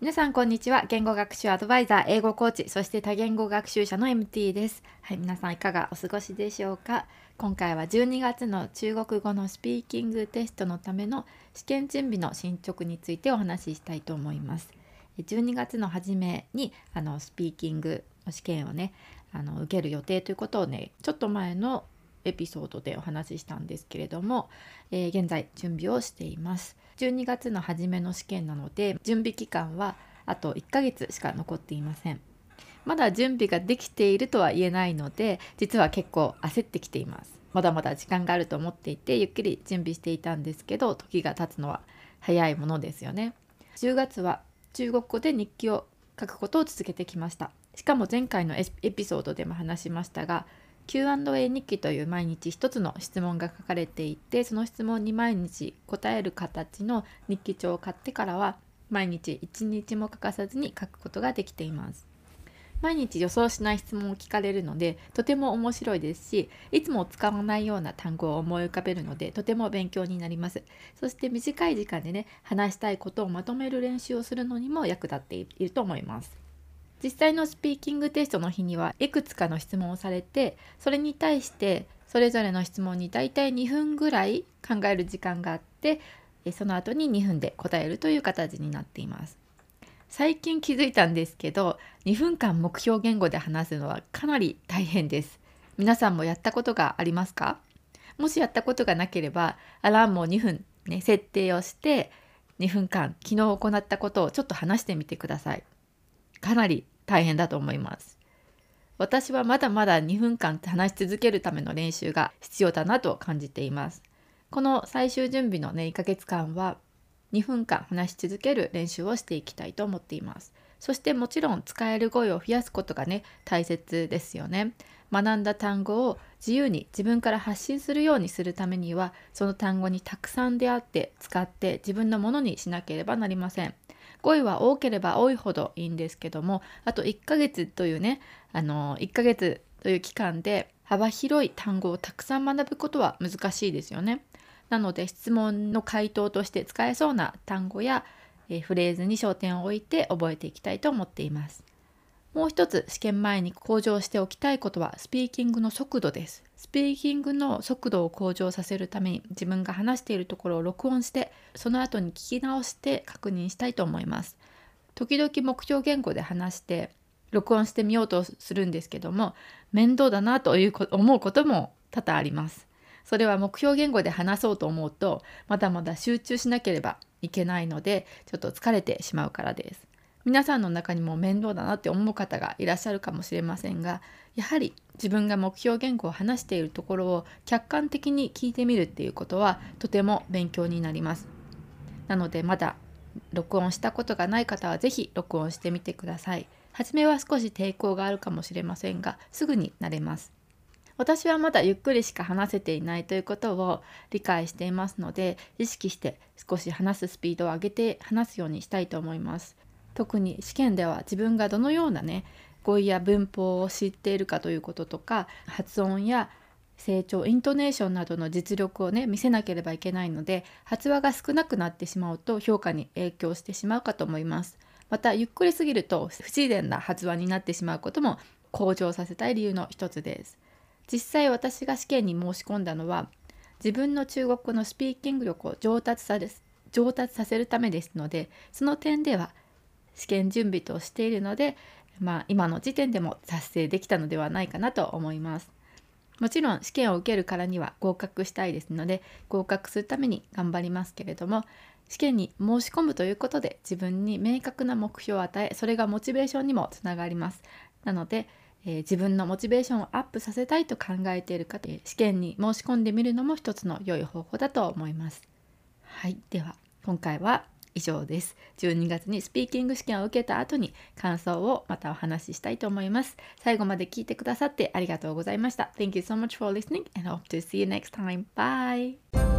皆さんこんにちは。言語学習アドバイザー英語コーチそして多言語学習者の MT です。はい皆さんいかがお過ごしでしょうか？今回は12月の中国語のスピーキングテストのための試験準備の進捗についてお話ししたいと思います。12月の初めにあのスピーキングの試験をねあの受ける予定ということをねちょっと前のエピソードでお話ししたんですけれども、えー、現在準備をしています。12月の初めの試験なので準備期間はあと1ヶ月しか残っていません。まだ準備ができているとは言えないので実は結構焦ってきています。まだまだ時間があると思っていてゆっくり準備していたんですけど時が経つのは早いものですよね。10月は中国語で日記を書くことを続けてきました。しかも前回のエピソードでも話しましたが Q&A 日記という毎日一つの質問が書かれていてその質問に毎日答える形の日記帳を買ってからは毎日一日も欠かさずに書くことができています。毎日予想しない質問を聞かれるのでとても面白いですしいつも使わないような単語を思い浮かべるのでとても勉強になります。そして短い時間でね話したいことをまとめる練習をするのにも役立っていると思います。実際のスピーキングテストの日にはいくつかの質問をされてそれに対してそれぞれの質問に大体2分ぐらい考える時間があってその後に2分で答えるという形になっています。最近気づいたんですけど2分間目標言語で話すのはかなり大変です。皆さんもやったことがありますか？もしやったことがなければアラームを2分ね設定をして2分間昨日行ったことをちょっと話してみてください。かなり大変だと思います。私はまだまだ2分間話し続けるための練習が必要だなと感じています。この最終準備のね1ヶ月間は2分間話し続ける練習をしていきたいと思っています。そしてもちろん使える語彙を増やすことがね大切ですよね。学んだ単語を自由に自分から発信するようにするためにはその単語にたくさん出会って使って自分のものにしなければなりません。5位は多ければ多いほどいいんですけどもあと1ヶ月というねあの1ヶ月という期間で幅広い単語をたくさん学ぶことは難しいですよね。なので質問の回答として使えそうな単語や、えフレーズに焦点を置いて覚えていきたいと思っています。もう一つ試験前に向上しておきたいことはスピーキングの速度です。スピーキングの速度を向上させるために自分が話しているところを録音してその後に聞き直して確認したいと思います。時々目標言語で話して録音してみようとするんですけども面倒だなという思うことも多々あります。それは目標言語で話そうと思うとまだまだ集中しなければいけないのでちょっと疲れてしまうからです。皆さんの中にも面倒だなって思う方がいらっしゃるかもしれませんがやはり自分が目標言語を話しているところを客観的に聞いてみるっていうことはとても勉強になります。なのでまだ録音したことがない方は是非録音してみてください。初めは少し抵抗があるかもしれませんがすぐになれます。私はまだゆっくりしか話せていないということを理解していますので意識して少し話すスピードを上げて話すようにしたいと思います。特に試験では自分がどのようなね語彙や文法を知っているかということとか発音や成長イントネーションなどの実力をね見せなければいけないので発話が少なくなってしまうと評価に影響してしまうかと思います。またゆっくりすぎると不自然な発話になってしまうことも向上させたい理由の一つです。実際私が試験に申し込んだのは自分の中国語のスピーキング力を上達さ上達させるためですのでその点では試験準備としているので、まあ、今の時点でも達成できたのではないかなと思います。もちろん試験を受けるからには合格したいですので合格するために頑張りますけれども試験に申し込むということで自分に明確な目標を与えそれがモチベーションにもつながります。なので、えー、自分のモチベーションをアップさせたいと考えている方試験に申し込んでみるのも一つの良い方法だと思います。はい、では今回は以上です。12月にスピーキング試験を受けた後に感想をまたお話ししたいと思います。最後まで聞いてくださってありがとうございました。Thank you so much for listening and hope to see you next time. Bye!